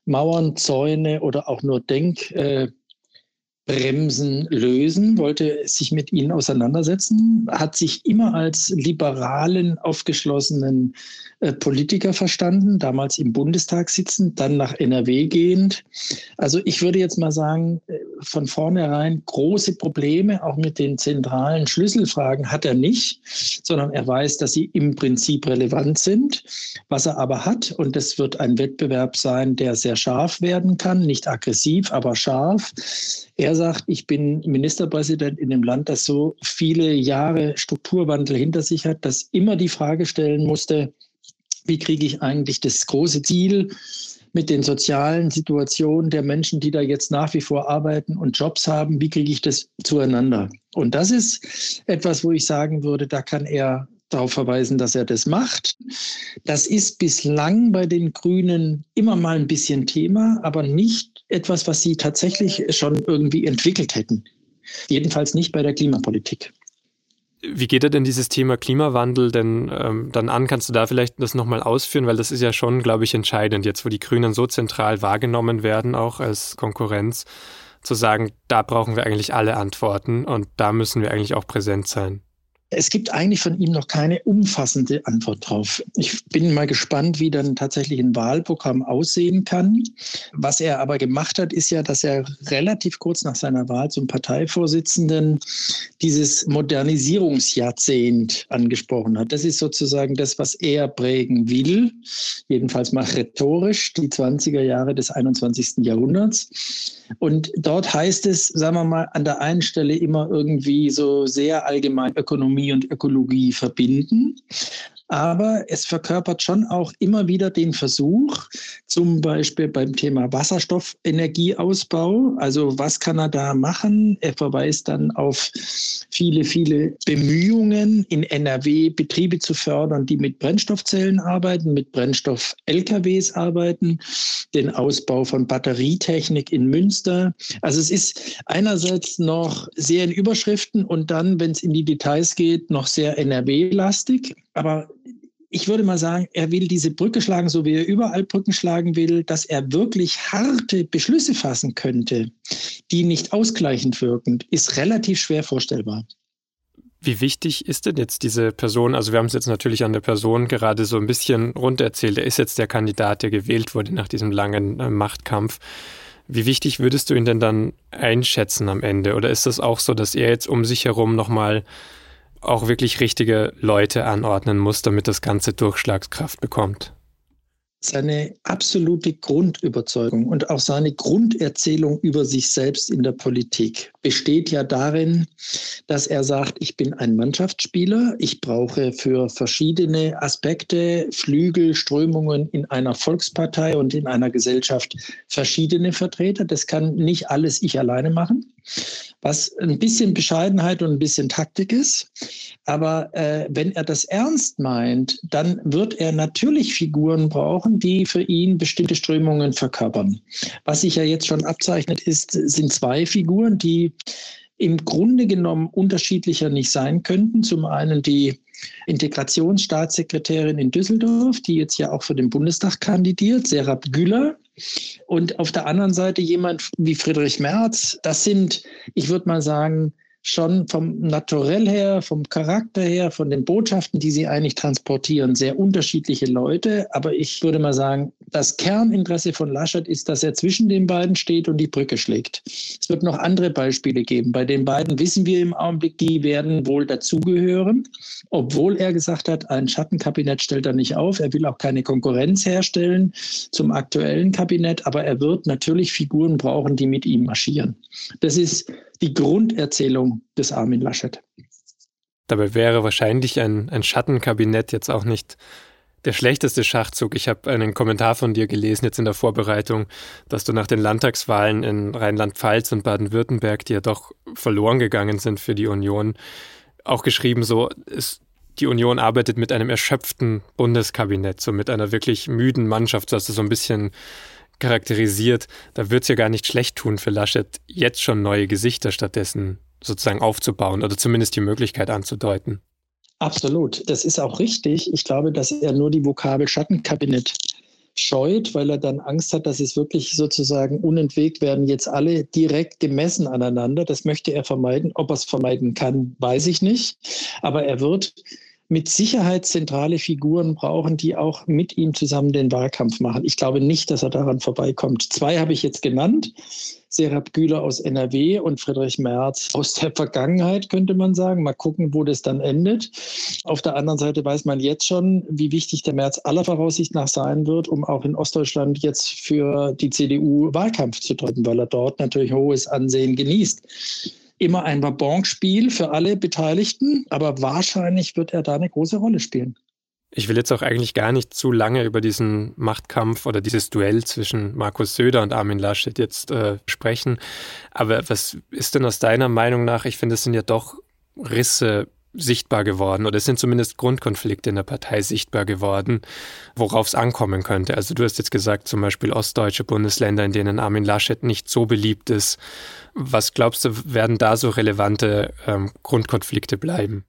Mauern, Zäune oder auch nur Denk, äh, Bremsen lösen, wollte sich mit ihnen auseinandersetzen, hat sich immer als liberalen, aufgeschlossenen Politiker verstanden, damals im Bundestag sitzend, dann nach NRW gehend. Also ich würde jetzt mal sagen, äh, von vornherein große Probleme, auch mit den zentralen Schlüsselfragen hat er nicht, sondern er weiß, dass sie im Prinzip relevant sind. Was er aber hat, und das wird ein Wettbewerb sein, der sehr scharf werden kann, nicht aggressiv, aber scharf. Er sagt, ich bin Ministerpräsident in einem Land, das so viele Jahre Strukturwandel hinter sich hat, das immer die Frage stellen musste, wie kriege ich eigentlich das große Ziel mit den sozialen Situationen der Menschen, die da jetzt nach wie vor arbeiten und Jobs haben, wie kriege ich das zueinander? Und das ist etwas, wo ich sagen würde, da kann er darauf verweisen, dass er das macht. Das ist bislang bei den Grünen immer mal ein bisschen Thema, aber nicht etwas, was sie tatsächlich schon irgendwie entwickelt hätten. Jedenfalls nicht bei der Klimapolitik. Wie geht er denn dieses Thema Klimawandel denn ähm, dann an? Kannst du da vielleicht das nochmal ausführen? Weil das ist ja schon, glaube ich, entscheidend, jetzt wo die Grünen so zentral wahrgenommen werden, auch als Konkurrenz, zu sagen, da brauchen wir eigentlich alle Antworten und da müssen wir eigentlich auch präsent sein. Es gibt eigentlich von ihm noch keine umfassende Antwort drauf. Ich bin mal gespannt, wie dann tatsächlich ein Wahlprogramm aussehen kann. Was er aber gemacht hat, ist ja, dass er relativ kurz nach seiner Wahl zum Parteivorsitzenden dieses Modernisierungsjahrzehnt angesprochen hat. Das ist sozusagen das, was er prägen will, jedenfalls mal rhetorisch, die 20er Jahre des 21. Jahrhunderts. Und dort heißt es, sagen wir mal, an der einen Stelle immer irgendwie so sehr allgemein Ökonomie und Ökologie verbinden. Aber es verkörpert schon auch immer wieder den Versuch, zum Beispiel beim Thema Wasserstoffenergieausbau, also was kann er da machen? Er verweist dann auf viele, viele Bemühungen in NRW, Betriebe zu fördern, die mit Brennstoffzellen arbeiten, mit Brennstoff-LKWs arbeiten, den Ausbau von Batterietechnik in Münster. Also es ist einerseits noch sehr in Überschriften und dann, wenn es in die Details geht, noch sehr NRW-lastig. Aber ich würde mal sagen, er will diese Brücke schlagen, so wie er überall Brücken schlagen will, dass er wirklich harte Beschlüsse fassen könnte, die nicht ausgleichend wirken, ist relativ schwer vorstellbar. Wie wichtig ist denn jetzt diese Person? Also wir haben es jetzt natürlich an der Person gerade so ein bisschen runtererzählt. Er ist jetzt der Kandidat, der gewählt wurde nach diesem langen äh, Machtkampf. Wie wichtig würdest du ihn denn dann einschätzen am Ende? Oder ist das auch so, dass er jetzt um sich herum nochmal auch wirklich richtige Leute anordnen muss, damit das Ganze Durchschlagskraft bekommt. Seine absolute Grundüberzeugung und auch seine Grunderzählung über sich selbst in der Politik besteht ja darin, dass er sagt, ich bin ein Mannschaftsspieler, ich brauche für verschiedene Aspekte, Flügel, Strömungen in einer Volkspartei und in einer Gesellschaft verschiedene Vertreter. Das kann nicht alles ich alleine machen was ein bisschen Bescheidenheit und ein bisschen Taktik ist. Aber äh, wenn er das ernst meint, dann wird er natürlich Figuren brauchen, die für ihn bestimmte Strömungen verkörpern. Was sich ja jetzt schon abzeichnet, ist, sind zwei Figuren, die im Grunde genommen unterschiedlicher nicht sein könnten. Zum einen die Integrationsstaatssekretärin in Düsseldorf, die jetzt ja auch für den Bundestag kandidiert, Serap Güller. Und auf der anderen Seite jemand wie Friedrich Merz. Das sind, ich würde mal sagen, schon vom Naturell her, vom Charakter her, von den Botschaften, die sie eigentlich transportieren, sehr unterschiedliche Leute. Aber ich würde mal sagen, das Kerninteresse von Laschet ist, dass er zwischen den beiden steht und die Brücke schlägt. Es wird noch andere Beispiele geben. Bei den beiden wissen wir im Augenblick, die werden wohl dazugehören, obwohl er gesagt hat, ein Schattenkabinett stellt er nicht auf. Er will auch keine Konkurrenz herstellen zum aktuellen Kabinett, aber er wird natürlich Figuren brauchen, die mit ihm marschieren. Das ist die Grunderzählung des Armin Laschet. Dabei wäre wahrscheinlich ein, ein Schattenkabinett jetzt auch nicht der schlechteste Schachzug. Ich habe einen Kommentar von dir gelesen jetzt in der Vorbereitung, dass du nach den Landtagswahlen in Rheinland-Pfalz und Baden-Württemberg, die ja doch verloren gegangen sind für die Union, auch geschrieben so, ist, die Union arbeitet mit einem erschöpften Bundeskabinett, so mit einer wirklich müden Mannschaft, so hast du so ein bisschen charakterisiert, da wird es ja gar nicht schlecht tun für Laschet, jetzt schon neue Gesichter stattdessen sozusagen aufzubauen oder zumindest die Möglichkeit anzudeuten. Absolut, das ist auch richtig. Ich glaube, dass er nur die Vokabel Schattenkabinett scheut, weil er dann Angst hat, dass es wirklich sozusagen unentwegt werden, jetzt alle direkt gemessen aneinander. Das möchte er vermeiden. Ob er es vermeiden kann, weiß ich nicht. Aber er wird mit Sicherheit zentrale Figuren brauchen, die auch mit ihm zusammen den Wahlkampf machen. Ich glaube nicht, dass er daran vorbeikommt. Zwei habe ich jetzt genannt. Serap Güler aus NRW und Friedrich Merz aus der Vergangenheit, könnte man sagen. Mal gucken, wo das dann endet. Auf der anderen Seite weiß man jetzt schon, wie wichtig der Merz aller Voraussicht nach sein wird, um auch in Ostdeutschland jetzt für die CDU Wahlkampf zu drücken, weil er dort natürlich hohes Ansehen genießt immer ein Wabonspiel für alle Beteiligten, aber wahrscheinlich wird er da eine große Rolle spielen. Ich will jetzt auch eigentlich gar nicht zu lange über diesen Machtkampf oder dieses Duell zwischen Markus Söder und Armin Laschet jetzt äh, sprechen. Aber was ist denn aus deiner Meinung nach? Ich finde, es sind ja doch Risse sichtbar geworden oder es sind zumindest Grundkonflikte in der Partei sichtbar geworden, worauf es ankommen könnte. Also du hast jetzt gesagt, zum Beispiel ostdeutsche Bundesländer, in denen Armin Laschet nicht so beliebt ist. Was glaubst du, werden da so relevante ähm, Grundkonflikte bleiben?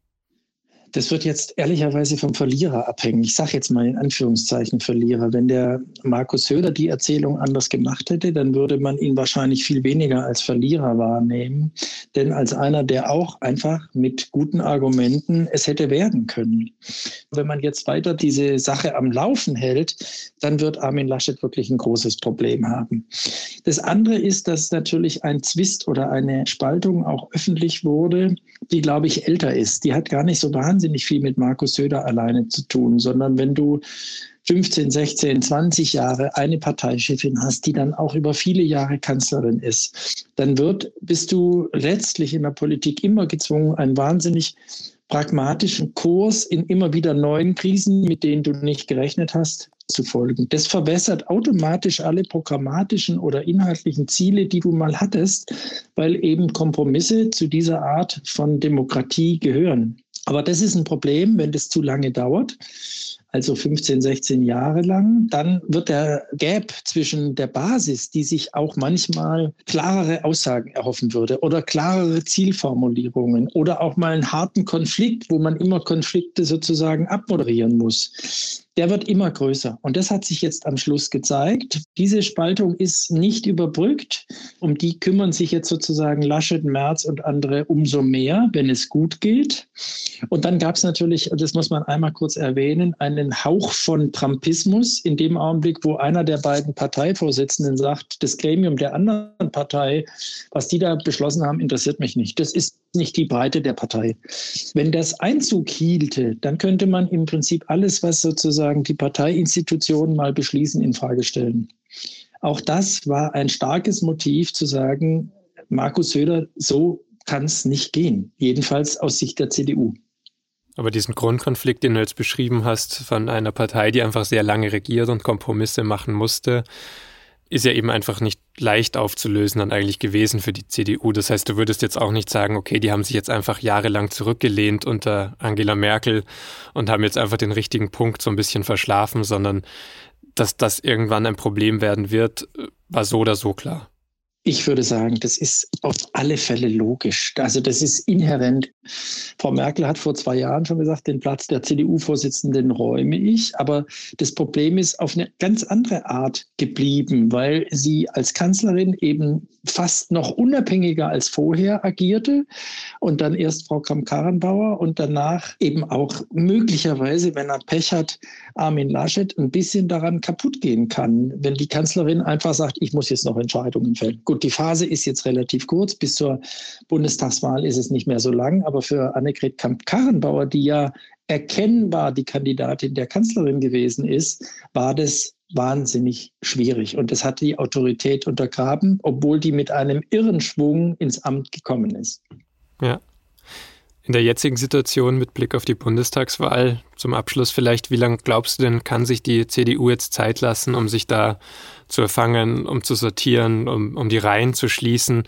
Das wird jetzt ehrlicherweise vom Verlierer abhängen. Ich sage jetzt mal in Anführungszeichen Verlierer. Wenn der Markus Söder die Erzählung anders gemacht hätte, dann würde man ihn wahrscheinlich viel weniger als Verlierer wahrnehmen, denn als einer, der auch einfach mit guten Argumenten es hätte werden können. Wenn man jetzt weiter diese Sache am Laufen hält, dann wird Armin Laschet wirklich ein großes Problem haben. Das andere ist, dass natürlich ein Zwist oder eine Spaltung auch öffentlich wurde, die, glaube ich, älter ist. Die hat gar nicht so wahnsinnig wahnsinnig viel mit Markus Söder alleine zu tun, sondern wenn du 15, 16, 20 Jahre eine Parteichefin hast, die dann auch über viele Jahre Kanzlerin ist, dann wird, bist du letztlich in der Politik immer gezwungen, einen wahnsinnig pragmatischen Kurs in immer wieder neuen Krisen, mit denen du nicht gerechnet hast, zu folgen. Das verbessert automatisch alle programmatischen oder inhaltlichen Ziele, die du mal hattest, weil eben Kompromisse zu dieser Art von Demokratie gehören. Aber das ist ein Problem, wenn das zu lange dauert, also 15, 16 Jahre lang, dann wird der Gap zwischen der Basis, die sich auch manchmal klarere Aussagen erhoffen würde oder klarere Zielformulierungen oder auch mal einen harten Konflikt, wo man immer Konflikte sozusagen abmoderieren muss der wird immer größer. Und das hat sich jetzt am Schluss gezeigt. Diese Spaltung ist nicht überbrückt. Um die kümmern sich jetzt sozusagen Laschet, Merz und andere umso mehr, wenn es gut geht. Und dann gab es natürlich, das muss man einmal kurz erwähnen, einen Hauch von Trumpismus in dem Augenblick, wo einer der beiden Parteivorsitzenden sagt, das Gremium der anderen Partei, was die da beschlossen haben, interessiert mich nicht. Das ist nicht die Breite der Partei. Wenn das Einzug hielte, dann könnte man im Prinzip alles, was sozusagen die Parteiinstitutionen mal beschließen, in Frage stellen. Auch das war ein starkes Motiv zu sagen, Markus Söder, so kann es nicht gehen, jedenfalls aus Sicht der CDU. Aber diesen Grundkonflikt, den du jetzt beschrieben hast, von einer Partei, die einfach sehr lange regiert und Kompromisse machen musste, ist ja eben einfach nicht leicht aufzulösen dann eigentlich gewesen für die CDU. Das heißt, du würdest jetzt auch nicht sagen, okay, die haben sich jetzt einfach jahrelang zurückgelehnt unter Angela Merkel und haben jetzt einfach den richtigen Punkt so ein bisschen verschlafen, sondern dass das irgendwann ein Problem werden wird, war so oder so klar. Ich würde sagen, das ist auf alle Fälle logisch. Also das ist inhärent. Frau Merkel hat vor zwei Jahren schon gesagt, den Platz der CDU-Vorsitzenden räume ich. Aber das Problem ist auf eine ganz andere Art geblieben, weil sie als Kanzlerin eben fast noch unabhängiger als vorher agierte und dann erst Frau Kramp-Karrenbauer und danach eben auch möglicherweise, wenn er Pech hat, Armin Laschet ein bisschen daran kaputt gehen kann, wenn die Kanzlerin einfach sagt, ich muss jetzt noch Entscheidungen fällen. Gut, die Phase ist jetzt relativ kurz, bis zur Bundestagswahl ist es nicht mehr so lang, aber für Annegret Kramp-Karrenbauer, die ja erkennbar die Kandidatin der Kanzlerin gewesen ist, war das wahnsinnig schwierig. Und das hat die Autorität untergraben, obwohl die mit einem irren Schwung ins Amt gekommen ist. Ja. In der jetzigen Situation mit Blick auf die Bundestagswahl zum Abschluss vielleicht, wie lange glaubst du denn, kann sich die CDU jetzt Zeit lassen, um sich da zu erfangen, um zu sortieren, um, um die Reihen zu schließen?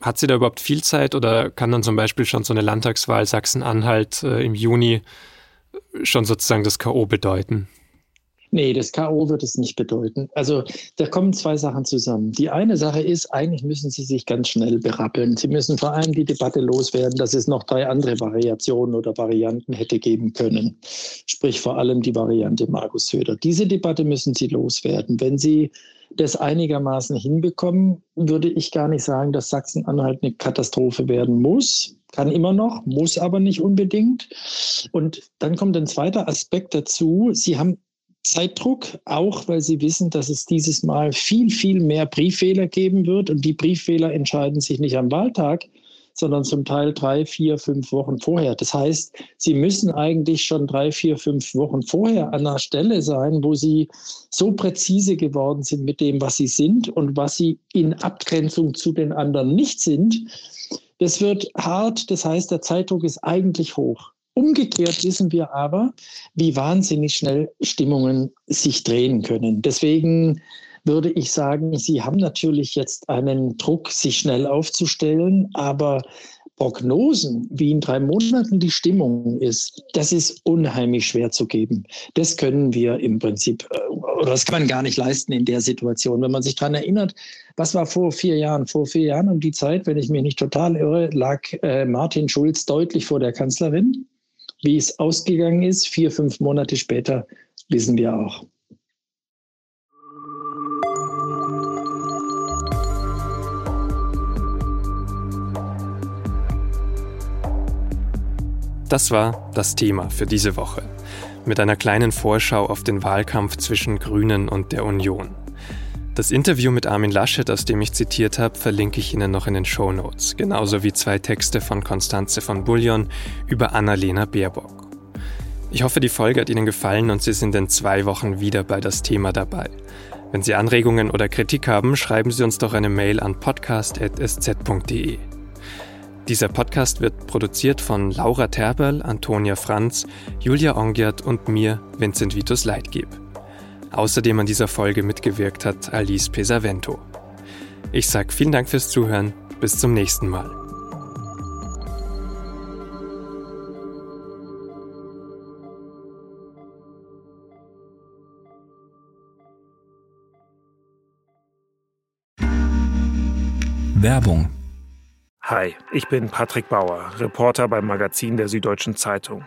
Hat sie da überhaupt viel Zeit oder kann dann zum Beispiel schon so eine Landtagswahl Sachsen-Anhalt äh, im Juni schon sozusagen das K.O. bedeuten? Nee, das K.O. wird es nicht bedeuten. Also da kommen zwei Sachen zusammen. Die eine Sache ist, eigentlich müssen Sie sich ganz schnell berappeln. Sie müssen vor allem die Debatte loswerden, dass es noch drei andere Variationen oder Varianten hätte geben können. Sprich vor allem die Variante Markus Söder. Diese Debatte müssen Sie loswerden. Wenn Sie das einigermaßen hinbekommen, würde ich gar nicht sagen, dass Sachsen-Anhalt eine Katastrophe werden muss. Kann immer noch, muss aber nicht unbedingt. Und dann kommt ein zweiter Aspekt dazu. Sie haben Zeitdruck, auch weil sie wissen, dass es dieses Mal viel, viel mehr Brieffehler geben wird. Und die Brieffehler entscheiden sich nicht am Wahltag, sondern zum Teil drei, vier, fünf Wochen vorher. Das heißt, sie müssen eigentlich schon drei, vier, fünf Wochen vorher an einer Stelle sein, wo sie so präzise geworden sind mit dem, was sie sind und was sie in Abgrenzung zu den anderen nicht sind. Das wird hart, das heißt, der Zeitdruck ist eigentlich hoch. Umgekehrt wissen wir aber, wie wahnsinnig schnell Stimmungen sich drehen können. Deswegen würde ich sagen, Sie haben natürlich jetzt einen Druck, sich schnell aufzustellen, aber Prognosen, wie in drei Monaten die Stimmung ist, das ist unheimlich schwer zu geben. Das können wir im Prinzip, äh, oder das kann man gar nicht leisten in der Situation. Wenn man sich daran erinnert, was war vor vier Jahren? Vor vier Jahren um die Zeit, wenn ich mich nicht total irre, lag äh, Martin Schulz deutlich vor der Kanzlerin. Wie es ausgegangen ist, vier, fünf Monate später, wissen wir auch. Das war das Thema für diese Woche. Mit einer kleinen Vorschau auf den Wahlkampf zwischen Grünen und der Union. Das Interview mit Armin Laschet, aus dem ich zitiert habe, verlinke ich Ihnen noch in den Show Notes, genauso wie zwei Texte von Konstanze von Bullion über Annalena Baerbock. Ich hoffe, die Folge hat Ihnen gefallen und Sie sind in zwei Wochen wieder bei das Thema dabei. Wenn Sie Anregungen oder Kritik haben, schreiben Sie uns doch eine Mail an podcast.sz.de. Dieser Podcast wird produziert von Laura Terberl, Antonia Franz, Julia Ongiert und mir, Vincent Vitus Leitgeb. Außerdem an dieser Folge mitgewirkt hat Alice Pesavento. Ich sage vielen Dank fürs Zuhören. Bis zum nächsten Mal. Werbung. Hi, ich bin Patrick Bauer, Reporter beim Magazin der Süddeutschen Zeitung.